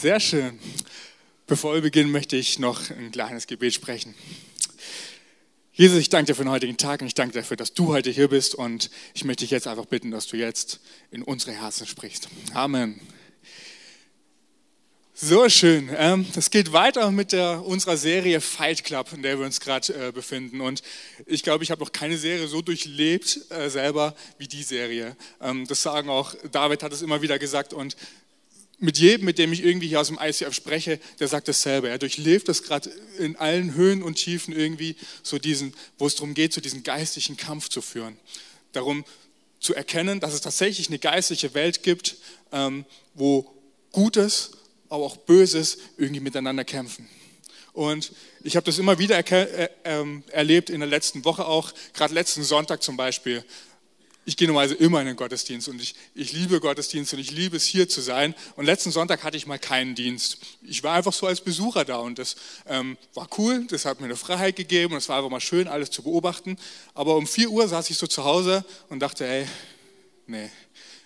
Sehr schön. Bevor wir beginnen, möchte ich noch ein kleines Gebet sprechen. Jesus, ich danke dir für den heutigen Tag und ich danke dir dafür, dass du heute hier bist und ich möchte dich jetzt einfach bitten, dass du jetzt in unsere Herzen sprichst. Amen. So schön. Es ähm, geht weiter mit der, unserer Serie Fight Club, in der wir uns gerade äh, befinden. Und ich glaube, ich habe noch keine Serie so durchlebt äh, selber wie die Serie. Ähm, das sagen auch, David hat es immer wieder gesagt. Und mit jedem, mit dem ich irgendwie hier aus dem ICF spreche, der sagt dasselbe. Er durchlebt das gerade in allen Höhen und Tiefen irgendwie, so diesen, wo es darum geht, so diesen geistlichen Kampf zu führen. Darum zu erkennen, dass es tatsächlich eine geistliche Welt gibt, ähm, wo Gutes, aber auch Böses irgendwie miteinander kämpfen. Und ich habe das immer wieder äh, ähm, erlebt in der letzten Woche auch, gerade letzten Sonntag zum Beispiel ich gehe normalerweise immer in den Gottesdienst und ich, ich liebe Gottesdienst und ich liebe es hier zu sein. Und letzten Sonntag hatte ich mal keinen Dienst. Ich war einfach so als Besucher da und das ähm, war cool, das hat mir eine Freiheit gegeben und es war einfach mal schön, alles zu beobachten. Aber um 4 Uhr saß ich so zu Hause und dachte, ey, nee,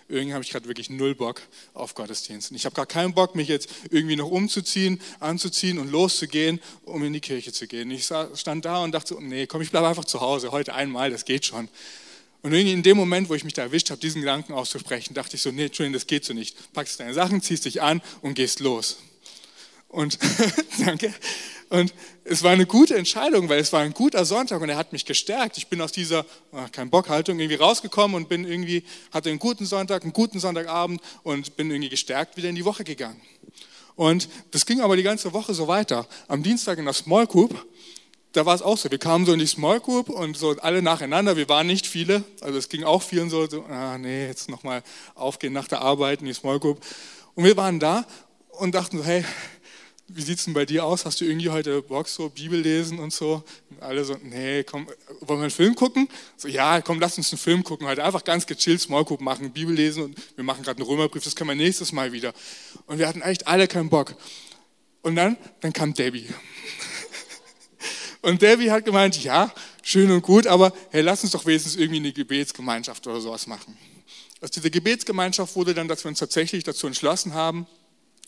irgendwie habe ich gerade wirklich null Bock auf Gottesdienst. Und ich habe gar keinen Bock, mich jetzt irgendwie noch umzuziehen, anzuziehen und loszugehen, um in die Kirche zu gehen. Ich stand da und dachte, nee, komm, ich bleibe einfach zu Hause, heute einmal, das geht schon. Und in dem Moment, wo ich mich da erwischt habe, diesen Gedanken auszusprechen, dachte ich so, nee, Entschuldigung, das geht so nicht. Packst deine Sachen, ziehst dich an und gehst los. Und danke. Und es war eine gute Entscheidung, weil es war ein guter Sonntag und er hat mich gestärkt. Ich bin aus dieser ach, kein Bock Haltung irgendwie rausgekommen und bin irgendwie hatte einen guten Sonntag, einen guten Sonntagabend und bin irgendwie gestärkt wieder in die Woche gegangen. Und das ging aber die ganze Woche so weiter. Am Dienstag in der Small Group da war es auch so. Wir kamen so in die Small Group und so alle nacheinander. Wir waren nicht viele. Also es ging auch vielen so, so ah nee, jetzt nochmal aufgehen nach der Arbeit in die Small Group. Und wir waren da und dachten so, hey, wie sieht es denn bei dir aus? Hast du irgendwie heute Bock, so Bibel lesen und so? Und alle so, nee, komm, wollen wir einen Film gucken? So, ja, komm, lass uns einen Film gucken. Heute einfach ganz gechillt Small Group machen, Bibel lesen und wir machen gerade einen Römerbrief, das können wir nächstes Mal wieder. Und wir hatten echt alle keinen Bock. Und dann, dann kam Debbie. Und Debbie hat gemeint, ja, schön und gut, aber hey, lass uns doch wenigstens irgendwie eine Gebetsgemeinschaft oder sowas machen. Aus dieser Gebetsgemeinschaft wurde dann, dass wir uns tatsächlich dazu entschlossen haben,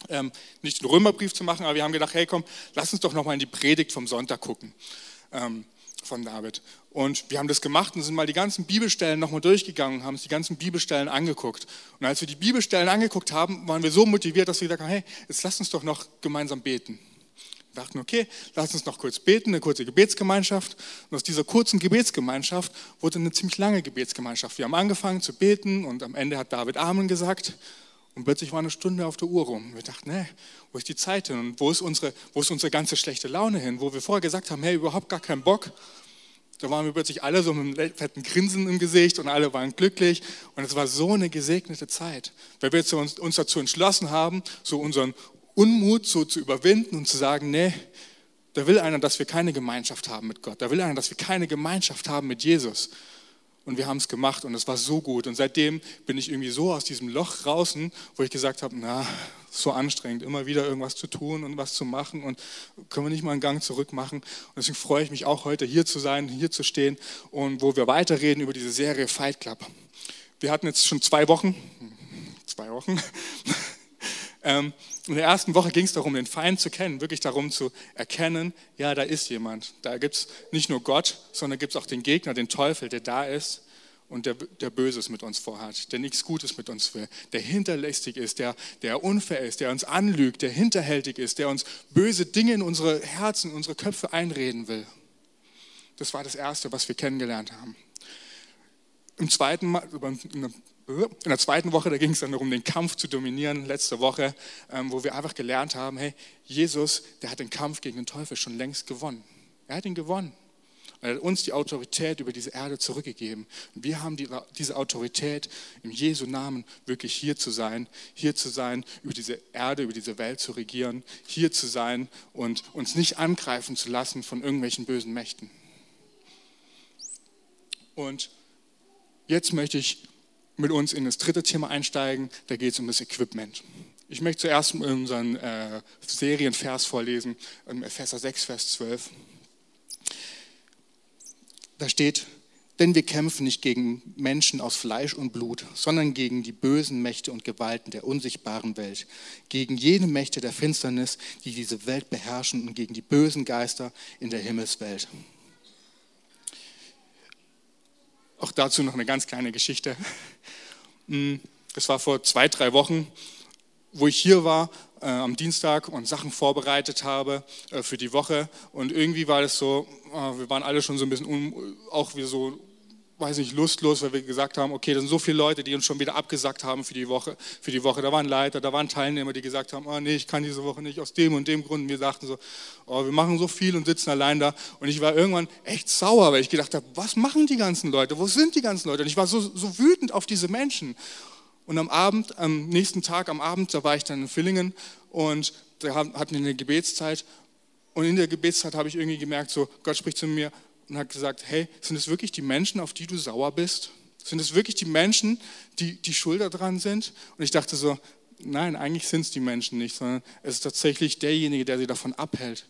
ähm, nicht einen Römerbrief zu machen, aber wir haben gedacht, hey komm, lass uns doch nochmal in die Predigt vom Sonntag gucken ähm, von David. Und wir haben das gemacht und sind mal die ganzen Bibelstellen nochmal durchgegangen, haben uns die ganzen Bibelstellen angeguckt. Und als wir die Bibelstellen angeguckt haben, waren wir so motiviert, dass wir gesagt haben, hey, jetzt lass uns doch noch gemeinsam beten dachten, okay, lass uns noch kurz beten, eine kurze Gebetsgemeinschaft. Und aus dieser kurzen Gebetsgemeinschaft wurde eine ziemlich lange Gebetsgemeinschaft. Wir haben angefangen zu beten und am Ende hat David Amen gesagt. Und plötzlich war eine Stunde auf der Uhr rum. Wir dachten, nee, wo ist die Zeit hin? Und wo ist, unsere, wo ist unsere ganze schlechte Laune hin? Wo wir vorher gesagt haben, hey, überhaupt gar keinen Bock. Da waren wir plötzlich alle so mit einem fetten Grinsen im Gesicht und alle waren glücklich. Und es war so eine gesegnete Zeit, weil wir uns dazu entschlossen haben, so unseren Unmut so zu überwinden und zu sagen, nee, da will einer, dass wir keine Gemeinschaft haben mit Gott. Da will einer, dass wir keine Gemeinschaft haben mit Jesus. Und wir haben es gemacht und es war so gut. Und seitdem bin ich irgendwie so aus diesem Loch draußen, wo ich gesagt habe, na, so anstrengend, immer wieder irgendwas zu tun und was zu machen und können wir nicht mal einen Gang zurück machen. Und deswegen freue ich mich auch heute hier zu sein, hier zu stehen und wo wir weiterreden über diese Serie Fight Club. Wir hatten jetzt schon zwei Wochen, zwei Wochen, ähm, in der ersten Woche ging es darum, den Feind zu kennen, wirklich darum zu erkennen, ja, da ist jemand. Da gibt es nicht nur Gott, sondern gibt es auch den Gegner, den Teufel, der da ist und der, der Böses mit uns vorhat, der nichts Gutes mit uns will, der hinterlästig ist, der, der unfair ist, der uns anlügt, der hinterhältig ist, der uns böse Dinge in unsere Herzen, in unsere Köpfe einreden will. Das war das Erste, was wir kennengelernt haben. Im zweiten Mal, in der zweiten Woche, da ging es dann darum, den Kampf zu dominieren, letzte Woche, ähm, wo wir einfach gelernt haben, hey, Jesus, der hat den Kampf gegen den Teufel schon längst gewonnen. Er hat ihn gewonnen. Er hat uns die Autorität über diese Erde zurückgegeben. Und wir haben die, diese Autorität, im Jesu Namen wirklich hier zu sein, hier zu sein, über diese Erde, über diese Welt zu regieren, hier zu sein und uns nicht angreifen zu lassen von irgendwelchen bösen Mächten. Und jetzt möchte ich mit uns in das dritte Thema einsteigen. Da geht es um das Equipment. Ich möchte zuerst unseren äh, Serienvers vorlesen, Epheser 6, Vers 12. Da steht, Denn wir kämpfen nicht gegen Menschen aus Fleisch und Blut, sondern gegen die bösen Mächte und Gewalten der unsichtbaren Welt, gegen jene Mächte der Finsternis, die diese Welt beherrschen und gegen die bösen Geister in der Himmelswelt. Auch dazu noch eine ganz kleine Geschichte. Hm, das war vor zwei, drei Wochen, wo ich hier war äh, am Dienstag und Sachen vorbereitet habe äh, für die Woche. Und irgendwie war das so, äh, wir waren alle schon so ein bisschen um, auch wie so weiß nicht, lustlos, weil wir gesagt haben, okay, da sind so viele Leute, die uns schon wieder abgesagt haben für die Woche. Für die Woche. Da waren Leiter, da waren Teilnehmer, die gesagt haben, oh nee, ich kann diese Woche nicht aus dem und dem Grund. Und wir sagten so, oh, wir machen so viel und sitzen allein da. Und ich war irgendwann echt sauer, weil ich gedacht habe, was machen die ganzen Leute? Wo sind die ganzen Leute? Und ich war so, so wütend auf diese Menschen. Und am Abend, am nächsten Tag, am Abend, da war ich dann in Villingen und da hatten wir eine Gebetszeit. Und in der Gebetszeit habe ich irgendwie gemerkt, so, Gott spricht zu mir, und hat gesagt, hey, sind es wirklich die Menschen, auf die du sauer bist? Sind es wirklich die Menschen, die, die schuld daran sind? Und ich dachte so, nein, eigentlich sind es die Menschen nicht, sondern es ist tatsächlich derjenige, der sie davon abhält,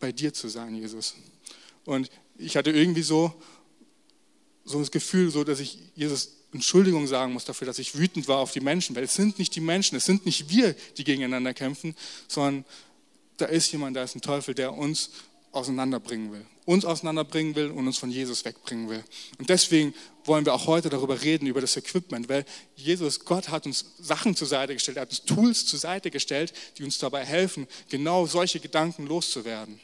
bei dir zu sein, Jesus. Und ich hatte irgendwie so, so das Gefühl, so, dass ich Jesus Entschuldigung sagen muss dafür, dass ich wütend war auf die Menschen, weil es sind nicht die Menschen, es sind nicht wir, die gegeneinander kämpfen, sondern da ist jemand, da ist ein Teufel, der uns auseinanderbringen will. Uns auseinanderbringen will und uns von Jesus wegbringen will. Und deswegen wollen wir auch heute darüber reden, über das Equipment, weil Jesus, Gott hat uns Sachen zur Seite gestellt, er hat uns Tools zur Seite gestellt, die uns dabei helfen, genau solche Gedanken loszuwerden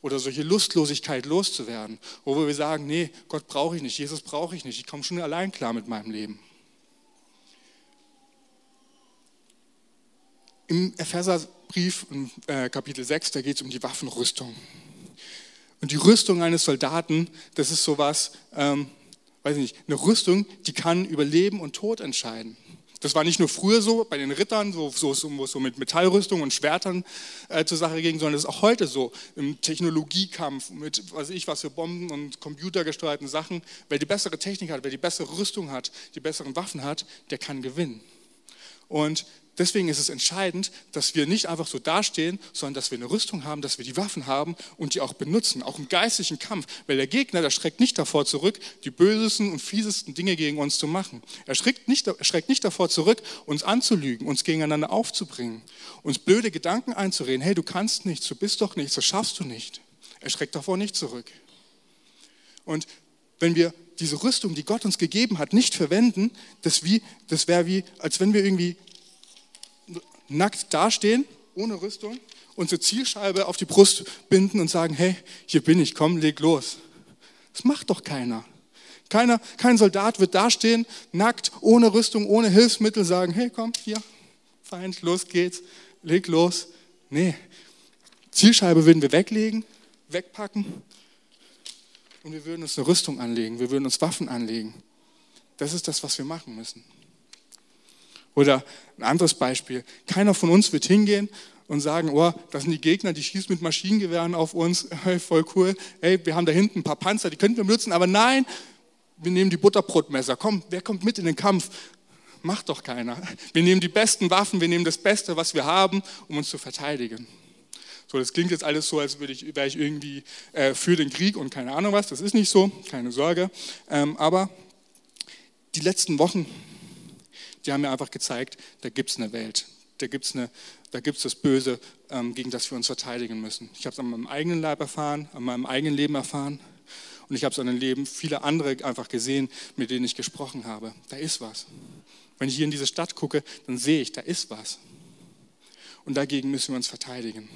oder solche Lustlosigkeit loszuwerden, wo wir sagen, nee, Gott brauche ich nicht, Jesus brauche ich nicht, ich komme schon allein klar mit meinem Leben. Im Epheserbrief, äh, Kapitel 6, da geht es um die Waffenrüstung. Und die Rüstung eines Soldaten, das ist sowas, ähm, weiß ich nicht, eine Rüstung, die kann über Leben und Tod entscheiden. Das war nicht nur früher so bei den Rittern, so, so, so mit Metallrüstung und Schwertern äh, zur Sache ging, sondern das ist auch heute so im Technologiekampf mit, weiß ich was für Bomben und computergesteuerten Sachen. Wer die bessere Technik hat, wer die bessere Rüstung hat, die besseren Waffen hat, der kann gewinnen. Und Deswegen ist es entscheidend, dass wir nicht einfach so dastehen, sondern dass wir eine Rüstung haben, dass wir die Waffen haben und die auch benutzen, auch im geistlichen Kampf. Weil der Gegner, der schreckt nicht davor zurück, die bösesten und fiesesten Dinge gegen uns zu machen. Er schreckt nicht, er schreckt nicht davor zurück, uns anzulügen, uns gegeneinander aufzubringen, uns blöde Gedanken einzureden. Hey, du kannst nichts, du bist doch nichts, das schaffst du nicht. Er schreckt davor nicht zurück. Und wenn wir diese Rüstung, die Gott uns gegeben hat, nicht verwenden, das, das wäre wie, als wenn wir irgendwie nackt dastehen, ohne Rüstung, unsere Zielscheibe auf die Brust binden und sagen, hey, hier bin ich, komm, leg los. Das macht doch keiner. Keiner, kein Soldat wird dastehen, nackt, ohne Rüstung, ohne Hilfsmittel, sagen, hey, komm, hier, Feind, los geht's, leg los. Nee, Zielscheibe würden wir weglegen, wegpacken und wir würden uns eine Rüstung anlegen, wir würden uns Waffen anlegen. Das ist das, was wir machen müssen. Oder ein anderes Beispiel. Keiner von uns wird hingehen und sagen, oh, das sind die Gegner, die schießen mit Maschinengewehren auf uns, hey, voll cool. Hey, wir haben da hinten ein paar Panzer, die könnten wir benutzen, aber nein, wir nehmen die Butterbrotmesser. Komm, wer kommt mit in den Kampf? Macht doch keiner. Wir nehmen die besten Waffen, wir nehmen das Beste, was wir haben, um uns zu verteidigen. So, das klingt jetzt alles so, als würde ich, wäre ich irgendwie äh, für den Krieg und keine Ahnung was. Das ist nicht so, keine Sorge. Ähm, aber die letzten Wochen die haben mir einfach gezeigt, da gibt es eine Welt, da gibt es das Böse, ähm, gegen das wir uns verteidigen müssen. Ich habe es an meinem eigenen Leib erfahren, an meinem eigenen Leben erfahren und ich habe es an den Leben vieler andere einfach gesehen, mit denen ich gesprochen habe. Da ist was. Wenn ich hier in diese Stadt gucke, dann sehe ich, da ist was. Und dagegen müssen wir uns verteidigen.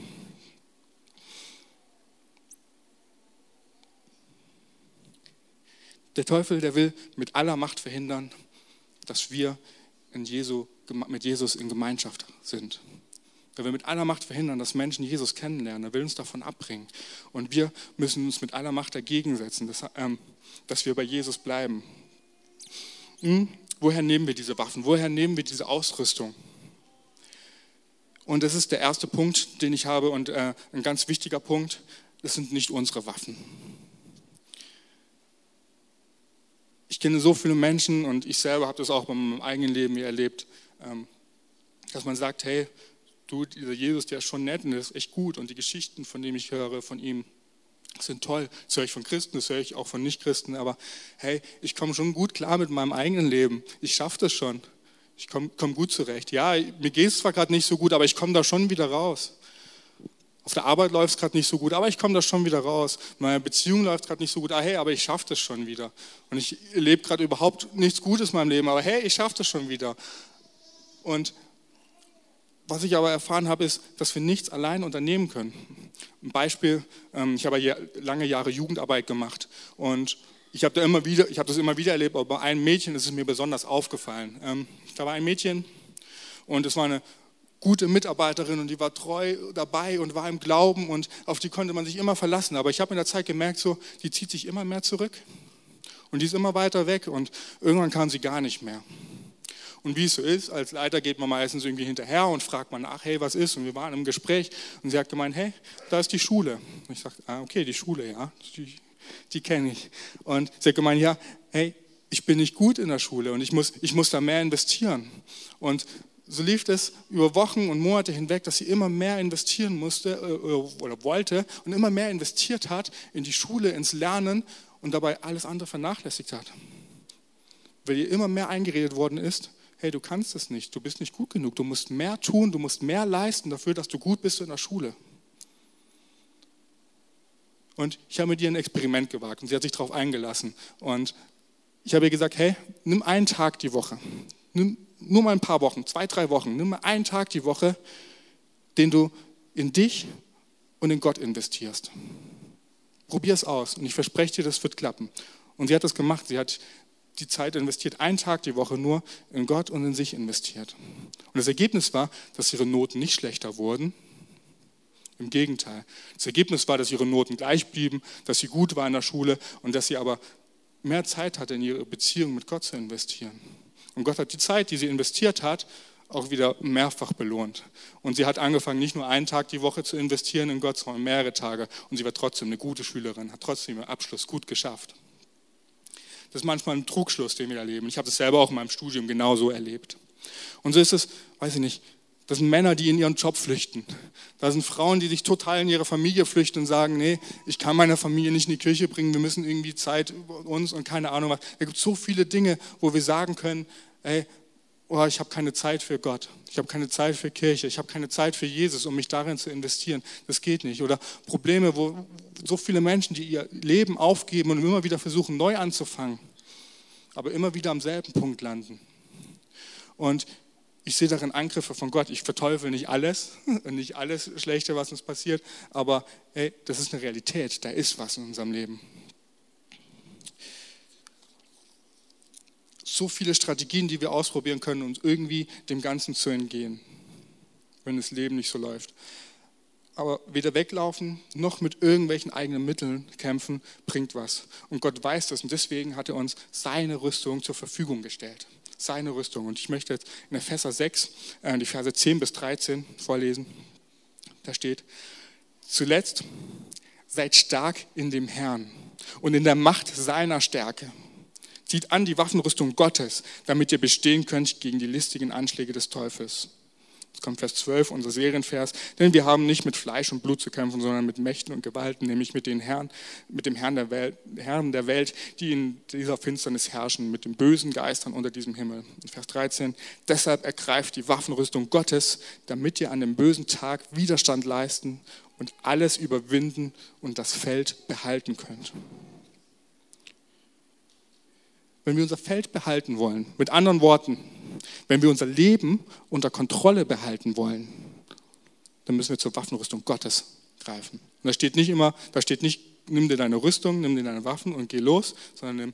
Der Teufel, der will mit aller Macht verhindern, dass wir Jesu, mit Jesus in Gemeinschaft sind. Er will mit aller Macht verhindern, dass Menschen Jesus kennenlernen. Er will uns davon abbringen. Und wir müssen uns mit aller Macht dagegen setzen, dass, ähm, dass wir bei Jesus bleiben. Hm? Woher nehmen wir diese Waffen? Woher nehmen wir diese Ausrüstung? Und das ist der erste Punkt, den ich habe und äh, ein ganz wichtiger Punkt. Das sind nicht unsere Waffen. Ich kenne so viele Menschen und ich selber habe das auch bei meinem eigenen Leben erlebt, ähm, dass man sagt, hey, du, dieser Jesus, der ist schon nett und der ist echt gut und die Geschichten, von denen ich höre, von ihm, sind toll. Das höre ich von Christen, das höre ich auch von Nichtchristen. Aber hey, ich komme schon gut klar mit meinem eigenen Leben. Ich schaffe das schon. Ich komme komm gut zurecht. Ja, mir geht es zwar gerade nicht so gut, aber ich komme da schon wieder raus. Auf der Arbeit läuft es gerade nicht so gut, aber ich komme da schon wieder raus. Meine Beziehung läuft gerade nicht so gut, ah hey, aber ich schaffe das schon wieder. Und ich lebe gerade überhaupt nichts Gutes in meinem Leben, aber hey, ich schaffe das schon wieder. Und was ich aber erfahren habe, ist, dass wir nichts allein unternehmen können. Ein Beispiel, ähm, ich habe lange Jahre Jugendarbeit gemacht und ich habe da immer wieder, ich habe das immer wieder erlebt, aber bei einem Mädchen ist es mir besonders aufgefallen. Ähm, da war ein Mädchen und es war eine gute Mitarbeiterin und die war treu dabei und war im Glauben und auf die konnte man sich immer verlassen. Aber ich habe in der Zeit gemerkt, so, die zieht sich immer mehr zurück und die ist immer weiter weg und irgendwann kam sie gar nicht mehr. Und wie es so ist, als Leiter geht man meistens irgendwie hinterher und fragt man nach, hey, was ist? Und wir waren im Gespräch und sie hat gemeint, hey, da ist die Schule. Und ich sagte, ah, okay, die Schule, ja, die, die kenne ich. Und sie hat gemeint, ja, hey, ich bin nicht gut in der Schule und ich muss, ich muss da mehr investieren. Und so lief es über Wochen und Monate hinweg, dass sie immer mehr investieren musste äh, oder wollte und immer mehr investiert hat in die Schule, ins Lernen und dabei alles andere vernachlässigt hat. Weil ihr immer mehr eingeredet worden ist, hey, du kannst es nicht, du bist nicht gut genug, du musst mehr tun, du musst mehr leisten dafür, dass du gut bist in der Schule. Und ich habe mit ihr ein Experiment gewagt und sie hat sich darauf eingelassen. Und ich habe ihr gesagt, hey, nimm einen Tag die Woche, nimm nur mal ein paar Wochen, zwei, drei Wochen, nimm mal einen Tag die Woche, den du in dich und in Gott investierst. Probier es aus und ich verspreche dir, das wird klappen. Und sie hat das gemacht. Sie hat die Zeit investiert, einen Tag die Woche nur in Gott und in sich investiert. Und das Ergebnis war, dass ihre Noten nicht schlechter wurden. Im Gegenteil. Das Ergebnis war, dass ihre Noten gleich blieben, dass sie gut war in der Schule und dass sie aber mehr Zeit hatte, in ihre Beziehung mit Gott zu investieren. Und Gott hat die Zeit, die sie investiert hat, auch wieder mehrfach belohnt. Und sie hat angefangen, nicht nur einen Tag die Woche zu investieren in Gott, sondern mehrere Tage. Und sie war trotzdem eine gute Schülerin, hat trotzdem ihren Abschluss gut geschafft. Das ist manchmal ein Trugschluss, den wir erleben. Ich habe das selber auch in meinem Studium genauso erlebt. Und so ist es, weiß ich nicht, das sind Männer, die in ihren Job flüchten. Da sind Frauen, die sich total in ihre Familie flüchten und sagen, nee, ich kann meine Familie nicht in die Kirche bringen, wir müssen irgendwie Zeit über uns und keine Ahnung was. Da gibt so viele Dinge, wo wir sagen können, ey, oh, ich habe keine Zeit für Gott, ich habe keine Zeit für Kirche, ich habe keine Zeit für Jesus, um mich darin zu investieren. Das geht nicht. Oder Probleme, wo so viele Menschen, die ihr Leben aufgeben und immer wieder versuchen, neu anzufangen, aber immer wieder am selben Punkt landen. Und ich sehe darin Angriffe von Gott. Ich verteufel nicht alles und nicht alles Schlechte, was uns passiert, aber hey, das ist eine Realität. Da ist was in unserem Leben. so viele Strategien, die wir ausprobieren können, um irgendwie dem Ganzen zu entgehen, wenn das Leben nicht so läuft. Aber weder weglaufen noch mit irgendwelchen eigenen Mitteln kämpfen bringt was. Und Gott weiß das und deswegen hat er uns seine Rüstung zur Verfügung gestellt. Seine Rüstung. Und ich möchte jetzt in Epheser 6, äh, die Verse 10 bis 13 vorlesen. Da steht, zuletzt seid stark in dem Herrn und in der Macht seiner Stärke. Zieht an die Waffenrüstung Gottes, damit ihr bestehen könnt gegen die listigen Anschläge des Teufels. Jetzt kommt Vers 12, unser Serienvers. Denn wir haben nicht mit Fleisch und Blut zu kämpfen, sondern mit Mächten und Gewalten, nämlich mit, den Herren, mit dem Herrn der, Welt, Herren der Welt, die in dieser Finsternis herrschen, mit den bösen Geistern unter diesem Himmel. Vers 13. Deshalb ergreift die Waffenrüstung Gottes, damit ihr an dem bösen Tag Widerstand leisten und alles überwinden und das Feld behalten könnt wenn wir unser Feld behalten wollen, mit anderen Worten, wenn wir unser Leben unter Kontrolle behalten wollen, dann müssen wir zur Waffenrüstung Gottes greifen. Und da steht nicht immer, da steht nicht, nimm dir deine Rüstung, nimm dir deine Waffen und geh los, sondern nimm,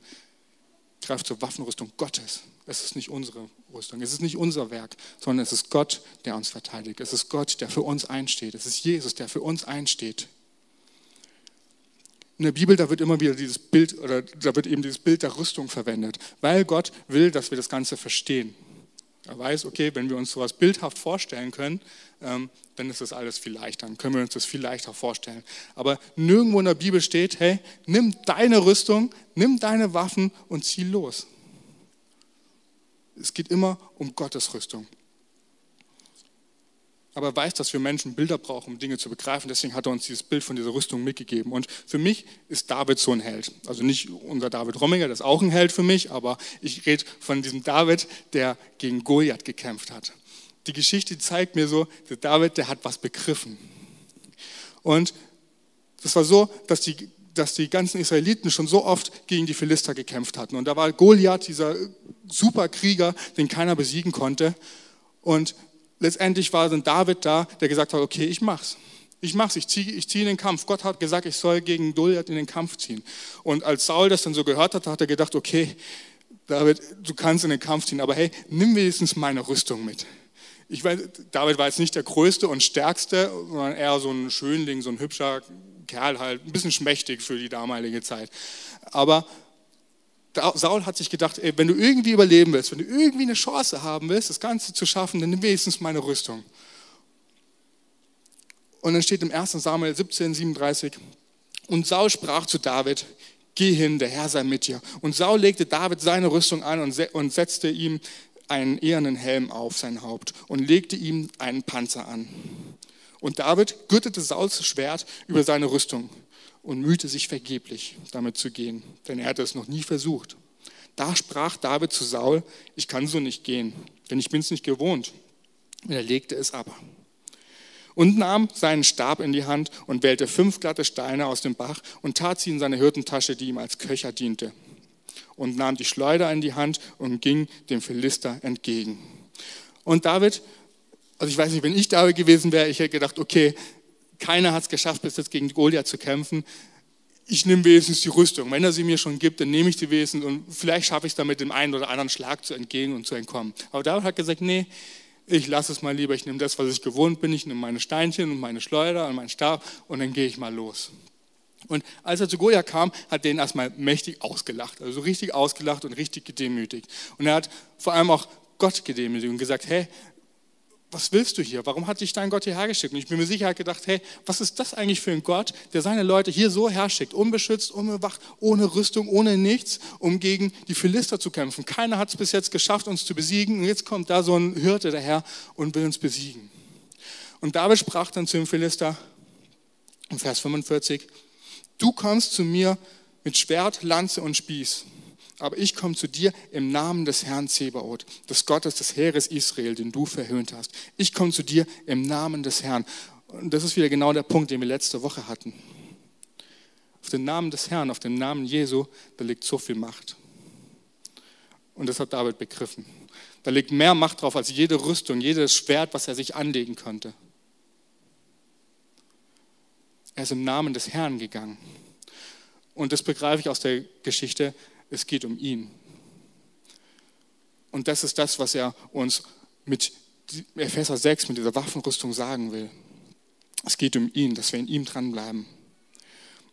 greif zur Waffenrüstung Gottes. Es ist nicht unsere Rüstung, es ist nicht unser Werk, sondern es ist Gott, der uns verteidigt. Es ist Gott, der für uns einsteht. Es ist Jesus, der für uns einsteht in der Bibel, da wird immer wieder dieses Bild oder da wird eben dieses Bild der Rüstung verwendet, weil Gott will, dass wir das Ganze verstehen. Er weiß, okay, wenn wir uns sowas bildhaft vorstellen können, ähm, dann ist das alles viel leichter, dann können wir uns das viel leichter vorstellen. Aber nirgendwo in der Bibel steht, hey, nimm deine Rüstung, nimm deine Waffen und zieh los. Es geht immer um Gottes Rüstung. Aber er weiß, dass wir Menschen Bilder brauchen, um Dinge zu begreifen. Deswegen hat er uns dieses Bild von dieser Rüstung mitgegeben. Und für mich ist David so ein Held. Also nicht unser David Romminger, das ist auch ein Held für mich, aber ich rede von diesem David, der gegen Goliath gekämpft hat. Die Geschichte zeigt mir so, der David, der hat was begriffen. Und das war so, dass die, dass die ganzen Israeliten schon so oft gegen die Philister gekämpft hatten. Und da war Goliath, dieser Superkrieger, den keiner besiegen konnte. Und letztendlich war dann David da, der gesagt hat, okay, ich mach's. Ich mach's, ich ziehe ich zieh in den Kampf. Gott hat gesagt, ich soll gegen Goliath in den Kampf ziehen. Und als Saul das dann so gehört hat, hat er gedacht, okay, David, du kannst in den Kampf ziehen, aber hey, nimm wenigstens meine Rüstung mit. Ich weiß, David war jetzt nicht der größte und stärkste, sondern eher so ein Schönling, so ein hübscher Kerl halt, ein bisschen schmächtig für die damalige Zeit. Aber Saul hat sich gedacht, ey, wenn du irgendwie überleben willst, wenn du irgendwie eine Chance haben willst, das Ganze zu schaffen, dann nimm wenigstens meine Rüstung. Und dann steht im 1. Samuel 17, 37, und Saul sprach zu David, geh hin, der Herr sei mit dir. Und Saul legte David seine Rüstung an und setzte ihm einen ehernen Helm auf sein Haupt und legte ihm einen Panzer an. Und David gürtete Sauls Schwert über seine Rüstung und mühte sich vergeblich, damit zu gehen, denn er hatte es noch nie versucht. Da sprach David zu Saul, ich kann so nicht gehen, denn ich bin es nicht gewohnt. Und er legte es ab. Und nahm seinen Stab in die Hand und wählte fünf glatte Steine aus dem Bach und tat sie in seine Hirtentasche, die ihm als Köcher diente. Und nahm die Schleuder in die Hand und ging dem Philister entgegen. Und David, also ich weiß nicht, wenn ich David gewesen wäre, ich hätte gedacht, okay, keiner hat es geschafft, bis jetzt gegen Goliath zu kämpfen. Ich nehme wenigstens die Rüstung. Wenn er sie mir schon gibt, dann nehme ich die wenigstens und vielleicht schaffe ich es damit, dem einen oder anderen Schlag zu entgehen und zu entkommen. Aber David hat gesagt, nee, ich lasse es mal lieber. Ich nehme das, was ich gewohnt bin. Ich nehme meine Steinchen und meine Schleuder und meinen Stab und dann gehe ich mal los. Und als er zu Goliath kam, hat den erstmal mächtig ausgelacht, also richtig ausgelacht und richtig gedemütigt. Und er hat vor allem auch Gott gedemütigt und gesagt, hey, was willst du hier? Warum hat dich dein Gott hierher geschickt? Und ich bin mir sicher gedacht, hey, was ist das eigentlich für ein Gott, der seine Leute hier so herschickt, unbeschützt, unbewacht, ohne Rüstung, ohne nichts, um gegen die Philister zu kämpfen. Keiner hat es bis jetzt geschafft, uns zu besiegen. Und jetzt kommt da so ein Hirte daher und will uns besiegen. Und David sprach dann zu dem Philister, im Vers 45, du kommst zu mir mit Schwert, Lanze und Spieß aber ich komme zu dir im Namen des Herrn Zebaoth, des Gottes des Heeres Israel, den du verhöhnt hast. Ich komme zu dir im Namen des Herrn. Und das ist wieder genau der Punkt, den wir letzte Woche hatten. Auf den Namen des Herrn, auf den Namen Jesu, da liegt so viel Macht. Und das hat David begriffen. Da liegt mehr Macht drauf als jede Rüstung, jedes Schwert, was er sich anlegen konnte. Er ist im Namen des Herrn gegangen. Und das begreife ich aus der Geschichte es geht um ihn. Und das ist das, was er uns mit Epheser 6, mit dieser Waffenrüstung sagen will. Es geht um ihn, dass wir in ihm dranbleiben.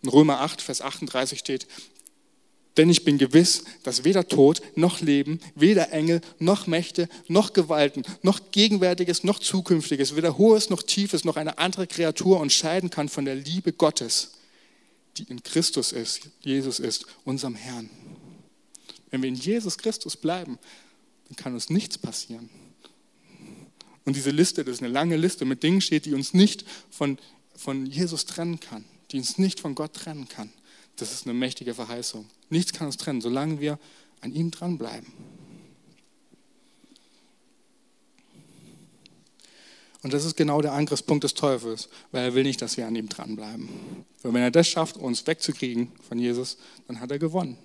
In Römer 8, Vers 38 steht, denn ich bin gewiss, dass weder Tod noch Leben, weder Engel noch Mächte noch Gewalten, noch Gegenwärtiges noch Zukünftiges, weder Hohes noch Tiefes noch eine andere Kreatur uns scheiden kann von der Liebe Gottes, die in Christus ist, Jesus ist, unserem Herrn. Wenn wir in Jesus Christus bleiben, dann kann uns nichts passieren. Und diese Liste, das ist eine lange Liste mit Dingen steht, die uns nicht von, von Jesus trennen kann, die uns nicht von Gott trennen kann. Das ist eine mächtige Verheißung. Nichts kann uns trennen, solange wir an ihm dranbleiben. Und das ist genau der Angriffspunkt des Teufels, weil er will nicht, dass wir an ihm dranbleiben. Weil wenn er das schafft, uns wegzukriegen von Jesus, dann hat er gewonnen.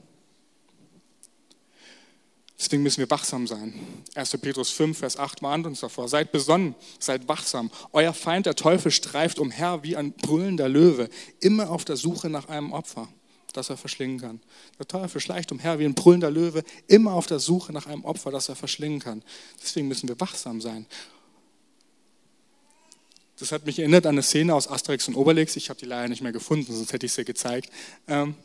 Deswegen müssen wir wachsam sein. 1. Petrus 5, Vers 8 warnt uns davor. Seid besonnen, seid wachsam. Euer Feind, der Teufel, streift umher wie ein brüllender Löwe, immer auf der Suche nach einem Opfer, das er verschlingen kann. Der Teufel schleicht umher wie ein brüllender Löwe, immer auf der Suche nach einem Opfer, das er verschlingen kann. Deswegen müssen wir wachsam sein. Das hat mich erinnert an eine Szene aus Asterix und Obelix. Ich habe die leider nicht mehr gefunden, sonst hätte ich sie gezeigt. Ähm,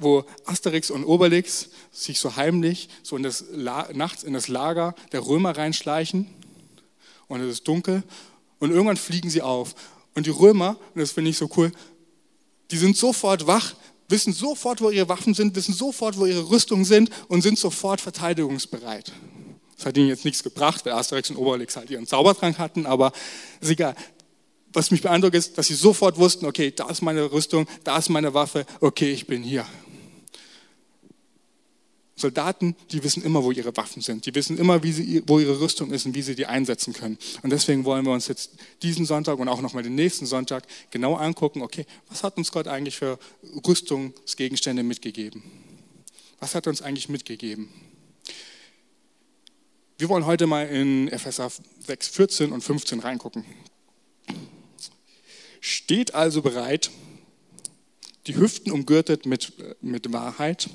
wo Asterix und Obelix sich so heimlich so in das nachts in das Lager der Römer reinschleichen und es ist dunkel und irgendwann fliegen sie auf. Und die Römer, und das finde ich so cool, die sind sofort wach, wissen sofort, wo ihre Waffen sind, wissen sofort, wo ihre Rüstungen sind und sind sofort verteidigungsbereit. Das hat ihnen jetzt nichts gebracht, weil Asterix und Obelix halt ihren Zaubertrank hatten, aber ist egal. Was mich beeindruckt ist, dass sie sofort wussten, okay, da ist meine Rüstung, da ist meine Waffe, okay, ich bin hier. Soldaten, die wissen immer, wo ihre Waffen sind. Die wissen immer, sie, wo ihre Rüstung ist und wie sie die einsetzen können. Und deswegen wollen wir uns jetzt diesen Sonntag und auch nochmal den nächsten Sonntag genau angucken, okay, was hat uns Gott eigentlich für Rüstungsgegenstände mitgegeben? Was hat er uns eigentlich mitgegeben? Wir wollen heute mal in Epheser 6, 14 und 15 reingucken. Steht also bereit, die Hüften umgürtet mit, mit Wahrheit,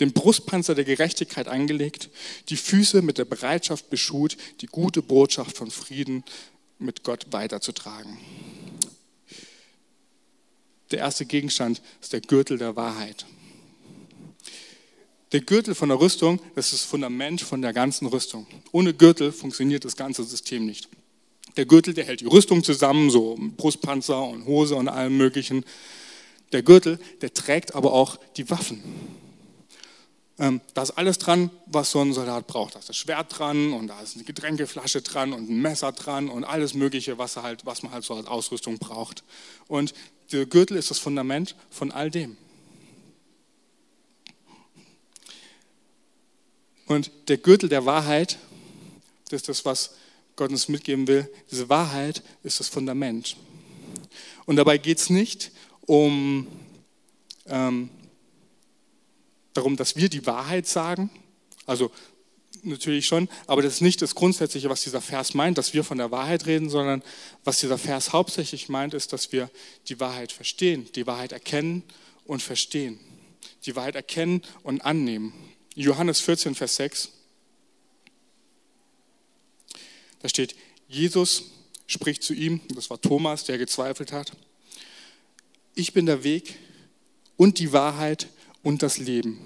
den Brustpanzer der Gerechtigkeit angelegt, die Füße mit der Bereitschaft beschut, die gute Botschaft von Frieden mit Gott weiterzutragen. Der erste Gegenstand ist der Gürtel der Wahrheit. Der Gürtel von der Rüstung, das ist das Fundament von der ganzen Rüstung. Ohne Gürtel funktioniert das ganze System nicht. Der Gürtel, der hält die Rüstung zusammen, so Brustpanzer und Hose und allem Möglichen. Der Gürtel, der trägt aber auch die Waffen. Ähm, da ist alles dran, was so ein Soldat braucht. Da ist das Schwert dran und da ist eine Getränkeflasche dran und ein Messer dran und alles Mögliche, was, halt, was man halt so als Ausrüstung braucht. Und der Gürtel ist das Fundament von all dem. Und der Gürtel der Wahrheit, das ist das, was Gott uns mitgeben will. Diese Wahrheit ist das Fundament. Und dabei geht es nicht um ähm, darum, dass wir die Wahrheit sagen. Also natürlich schon, aber das ist nicht das Grundsätzliche, was dieser Vers meint, dass wir von der Wahrheit reden, sondern was dieser Vers hauptsächlich meint, ist, dass wir die Wahrheit verstehen, die Wahrheit erkennen und verstehen. Die Wahrheit erkennen und annehmen. Johannes 14, Vers 6. Da steht, Jesus spricht zu ihm, das war Thomas, der gezweifelt hat, ich bin der Weg und die Wahrheit und das Leben.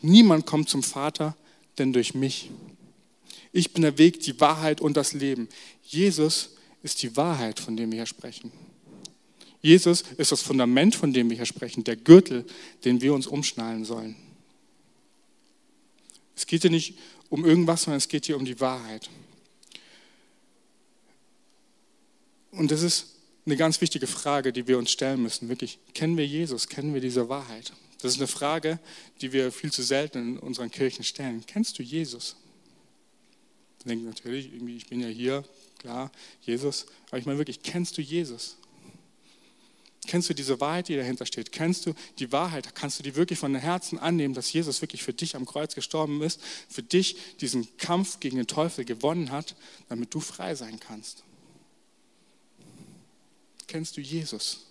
Niemand kommt zum Vater, denn durch mich. Ich bin der Weg, die Wahrheit und das Leben. Jesus ist die Wahrheit, von dem wir hier sprechen. Jesus ist das Fundament, von dem wir hier sprechen, der Gürtel, den wir uns umschnallen sollen. Es geht hier nicht um irgendwas, sondern es geht hier um die Wahrheit. Und das ist eine ganz wichtige Frage, die wir uns stellen müssen. Wirklich, kennen wir Jesus? Kennen wir diese Wahrheit? Das ist eine Frage, die wir viel zu selten in unseren Kirchen stellen. Kennst du Jesus? Ich denke natürlich, irgendwie, ich bin ja hier, klar, Jesus. Aber ich meine wirklich, kennst du Jesus? Kennst du diese Wahrheit, die dahinter steht? Kennst du die Wahrheit? Kannst du die wirklich von Herzen annehmen, dass Jesus wirklich für dich am Kreuz gestorben ist, für dich diesen Kampf gegen den Teufel gewonnen hat, damit du frei sein kannst? Kennst du Jesus?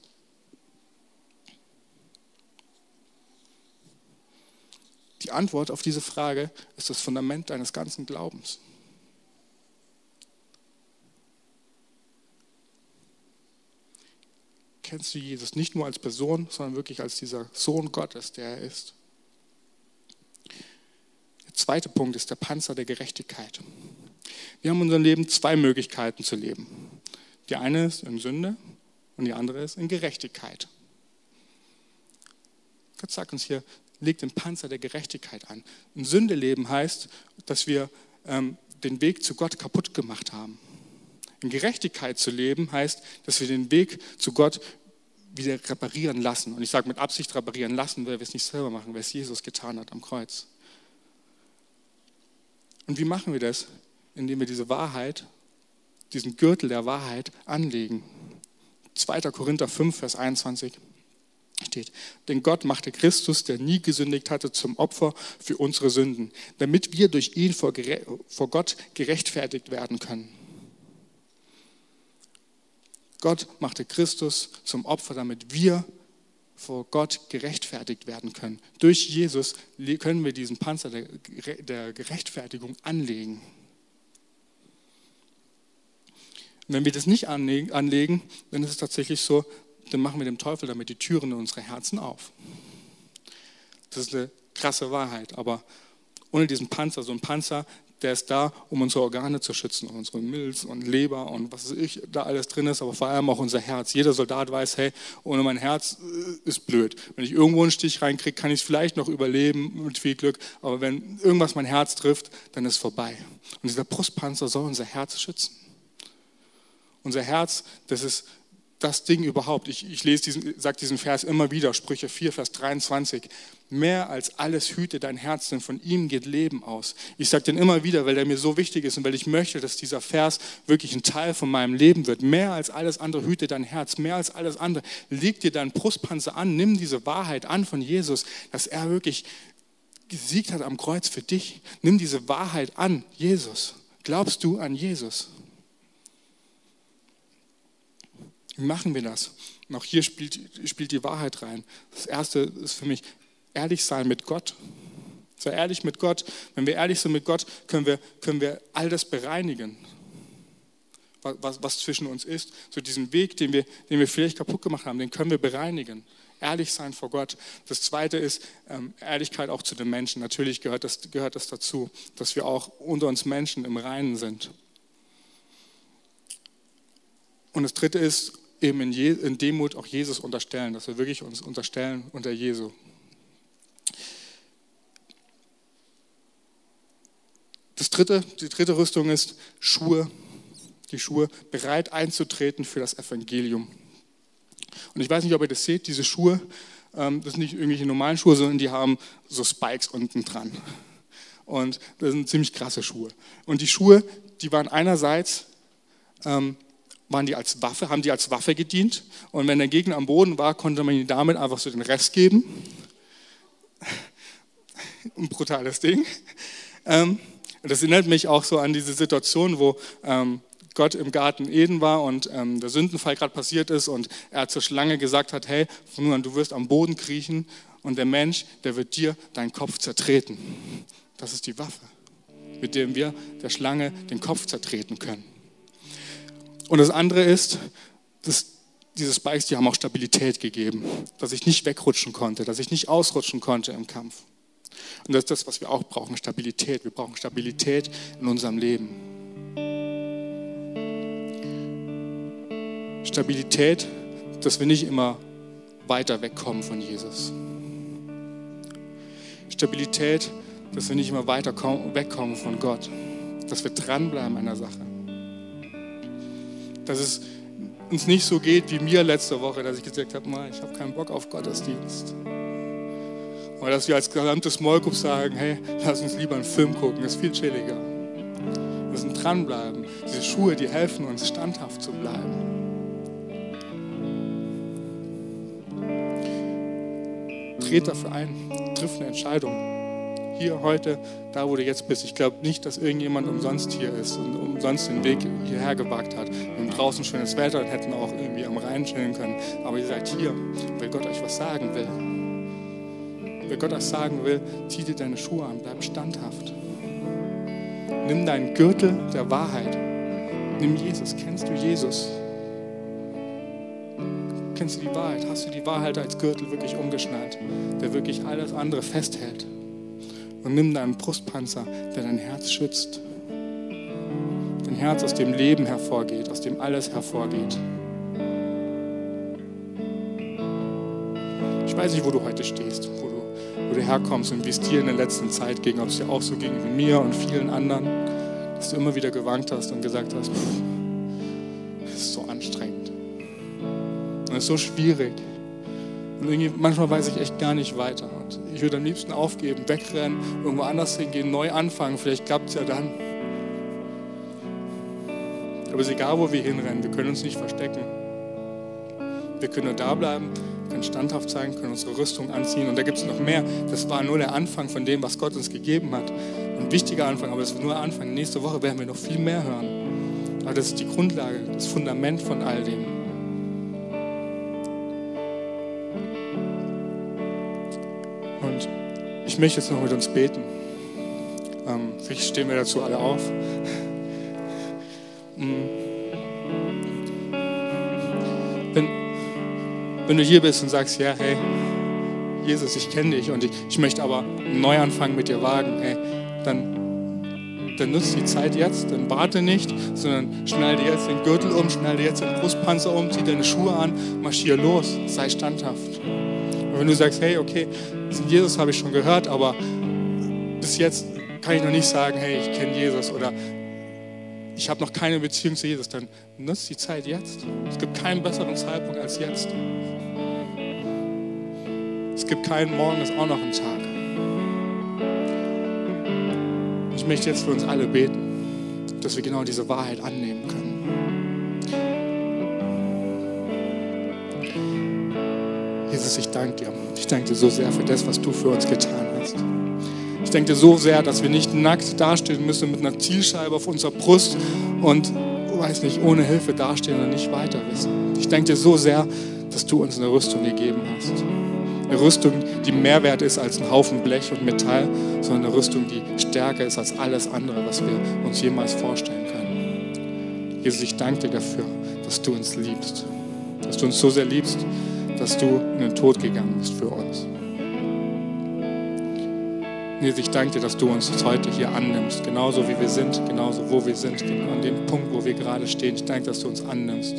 Die Antwort auf diese Frage ist das Fundament deines ganzen Glaubens. kennst du Jesus nicht nur als Person, sondern wirklich als dieser Sohn Gottes, der er ist. Der zweite Punkt ist der Panzer der Gerechtigkeit. Wir haben in unserem Leben zwei Möglichkeiten zu leben. Die eine ist in Sünde und die andere ist in Gerechtigkeit. Gott sagt uns hier, legt den Panzer der Gerechtigkeit an. In Sünde leben heißt, dass wir ähm, den Weg zu Gott kaputt gemacht haben. In Gerechtigkeit zu leben heißt, dass wir den Weg zu Gott wieder reparieren lassen. Und ich sage mit Absicht reparieren lassen, weil wir es nicht selber machen, weil es Jesus getan hat am Kreuz. Und wie machen wir das? Indem wir diese Wahrheit, diesen Gürtel der Wahrheit anlegen. 2. Korinther 5, Vers 21 steht, denn Gott machte Christus, der nie gesündigt hatte, zum Opfer für unsere Sünden, damit wir durch ihn vor, Gott gerechtfertigt werden können. Gott machte Christus zum Opfer, damit wir vor Gott gerechtfertigt werden können. Durch Jesus können wir diesen Panzer der Gerechtfertigung anlegen. Wenn wir das nicht anlegen, dann ist es tatsächlich so, dann machen wir dem Teufel damit die Türen in unsere Herzen auf. Das ist eine krasse Wahrheit, aber ohne diesen Panzer, so ein Panzer, der ist da, um unsere Organe zu schützen, unsere Milz und Leber und was weiß ich, da alles drin ist, aber vor allem auch unser Herz. Jeder Soldat weiß, hey, ohne mein Herz äh, ist blöd. Wenn ich irgendwo einen Stich reinkriege, kann ich es vielleicht noch überleben mit viel Glück, aber wenn irgendwas mein Herz trifft, dann ist es vorbei. Und dieser Brustpanzer soll unser Herz schützen. Unser Herz, das ist das Ding überhaupt. Ich, ich lese diesen, sage diesen Vers immer wieder, Sprüche 4, Vers 23. Mehr als alles hüte dein Herz, denn von ihm geht Leben aus. Ich sage den immer wieder, weil der mir so wichtig ist und weil ich möchte, dass dieser Vers wirklich ein Teil von meinem Leben wird. Mehr als alles andere hüte dein Herz, mehr als alles andere. Leg dir deinen Brustpanzer an, nimm diese Wahrheit an von Jesus, dass er wirklich gesiegt hat am Kreuz für dich. Nimm diese Wahrheit an, Jesus. Glaubst du an Jesus? Wie machen wir das? Und auch hier spielt, spielt die Wahrheit rein. Das erste ist für mich ehrlich sein mit Gott. Sei ehrlich mit Gott. Wenn wir ehrlich sind mit Gott, können wir, können wir all das bereinigen, was, was zwischen uns ist. So diesen Weg, den wir, den wir vielleicht kaputt gemacht haben, den können wir bereinigen. Ehrlich sein vor Gott. Das zweite ist ähm, Ehrlichkeit auch zu den Menschen. Natürlich gehört das, gehört das dazu, dass wir auch unter uns Menschen im Reinen sind. Und das dritte ist eben in, Je in Demut auch Jesus unterstellen, dass wir wirklich uns unterstellen unter Jesu. Das dritte, die dritte Rüstung ist Schuhe, die Schuhe bereit einzutreten für das Evangelium. Und ich weiß nicht, ob ihr das seht, diese Schuhe, ähm, das sind nicht irgendwelche normalen Schuhe, sondern die haben so Spikes unten dran. Und das sind ziemlich krasse Schuhe. Und die Schuhe, die waren einerseits ähm, waren die als Waffe, haben die als Waffe gedient. Und wenn der Gegner am Boden war, konnte man ihm damit einfach so den Rest geben. Ein brutales Ding. Ähm, das erinnert mich auch so an diese Situation, wo ähm, Gott im Garten Eden war und ähm, der Sündenfall gerade passiert ist und er zur Schlange gesagt hat, hey, nun an, du wirst am Boden kriechen und der Mensch, der wird dir deinen Kopf zertreten. Das ist die Waffe, mit der wir der Schlange den Kopf zertreten können. Und das andere ist, dass diese Spikes, die haben auch Stabilität gegeben, dass ich nicht wegrutschen konnte, dass ich nicht ausrutschen konnte im Kampf. Und das ist das, was wir auch brauchen, Stabilität. Wir brauchen Stabilität in unserem Leben. Stabilität, dass wir nicht immer weiter wegkommen von Jesus. Stabilität, dass wir nicht immer weiter wegkommen von Gott. Dass wir dranbleiben an der Sache dass es uns nicht so geht wie mir letzte Woche, dass ich gesagt habe, ich habe keinen Bock auf Gottesdienst. Oder dass wir als gesamtes Small sagen, hey, lass uns lieber einen Film gucken, das ist viel chilliger. Wir müssen dranbleiben. Diese Schuhe, die helfen uns, standhaft zu bleiben. Tret dafür ein, triff eine Entscheidung hier heute, da wo du jetzt bist. Ich glaube nicht, dass irgendjemand umsonst hier ist und umsonst den Weg hierher gewagt hat. Wir haben draußen schönes Wetter und hätten auch irgendwie am Rhein chillen können. Aber ihr seid hier, weil Gott euch was sagen will. Weil Gott euch sagen will, zieh dir deine Schuhe an, bleib standhaft. Nimm deinen Gürtel der Wahrheit. Nimm Jesus. Kennst du Jesus? Kennst du die Wahrheit? Hast du die Wahrheit als Gürtel wirklich umgeschnallt, der wirklich alles andere festhält? Und nimm deinen Brustpanzer, der dein Herz schützt. Dein Herz, aus dem Leben hervorgeht, aus dem alles hervorgeht. Ich weiß nicht, wo du heute stehst, wo du, wo du herkommst und wie es dir in der letzten Zeit ging, ob es dir auch so ging wie mir und vielen anderen, dass du immer wieder gewankt hast und gesagt hast, es ist so anstrengend. Und es ist so schwierig. Und manchmal weiß ich echt gar nicht weiter. Und ich würde am liebsten aufgeben, wegrennen, irgendwo anders hingehen, neu anfangen. Vielleicht klappt es ja dann. Aber es ist egal, wo wir hinrennen. Wir können uns nicht verstecken. Wir können nur da bleiben, können standhaft sein, können unsere Rüstung anziehen. Und da gibt es noch mehr. Das war nur der Anfang von dem, was Gott uns gegeben hat. Ein wichtiger Anfang, aber das ist nur der Anfang. Nächste Woche werden wir noch viel mehr hören. Aber das ist die Grundlage, das Fundament von all dem. Ich möchte jetzt noch mit uns beten. Ähm, vielleicht stehen wir dazu alle auf. Mm. wenn, wenn du hier bist und sagst, ja, hey, Jesus, ich kenne dich und ich, ich möchte aber einen Neuanfang mit dir wagen, hey, dann dann nutzt die Zeit jetzt, dann warte nicht, sondern schnall dir jetzt den Gürtel um, schnall dir jetzt den Brustpanzer um, zieh deine Schuhe an, marschier los, sei standhaft. Und wenn du sagst, hey, okay, Jesus habe ich schon gehört, aber bis jetzt kann ich noch nicht sagen, hey, ich kenne Jesus oder ich habe noch keine Beziehung zu Jesus, dann nutzt die Zeit jetzt. Es gibt keinen besseren Zeitpunkt als jetzt. Es gibt keinen Morgen, ist auch noch ein Tag. Ich möchte jetzt für uns alle beten, dass wir genau diese Wahrheit annehmen können. Jesus, ich danke dir. Ich danke dir so sehr für das, was du für uns getan hast. Ich danke dir so sehr, dass wir nicht nackt dastehen müssen mit einer Zielscheibe auf unserer Brust und, weiß nicht, ohne Hilfe dastehen und nicht weiter wissen. Ich danke dir so sehr, dass du uns eine Rüstung gegeben hast. Eine Rüstung, die mehr wert ist als ein Haufen Blech und Metall, sondern eine Rüstung, die stärker ist als alles andere, was wir uns jemals vorstellen können. Jesus, ich danke dir dafür, dass du uns liebst. Dass du uns so sehr liebst, dass du in den Tod gegangen bist für uns. Jesus, ich danke dir, dass du uns heute hier annimmst, genauso wie wir sind, genauso wo wir sind, genau an dem Punkt, wo wir gerade stehen. Ich danke, dass du uns annimmst.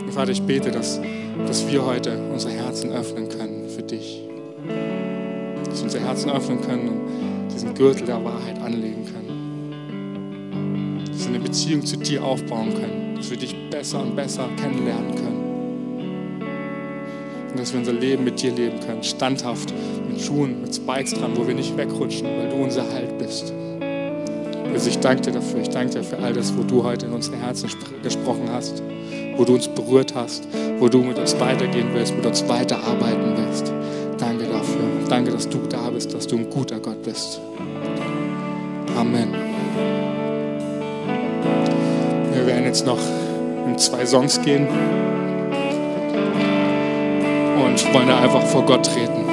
Und Vater, ich bete, dass, dass wir heute unsere Herzen öffnen können für dich. Dass wir unsere Herzen öffnen können und diesen Gürtel der Wahrheit anlegen können. Dass wir eine Beziehung zu dir aufbauen können. Dass wir dich besser und besser kennenlernen können und dass wir unser Leben mit dir leben können. Standhaft, mit Schuhen, mit Spikes dran, wo wir nicht wegrutschen, weil du unser Halt bist. Also ich danke dir dafür. Ich danke dir für all das, wo du heute in unsere Herzen gesprochen hast, wo du uns berührt hast, wo du mit uns weitergehen willst, mit uns weiterarbeiten willst. Danke dafür. Danke, dass du da bist, dass du ein guter Gott bist. Amen. Wir werden jetzt noch in zwei Songs gehen und einfach vor Gott treten.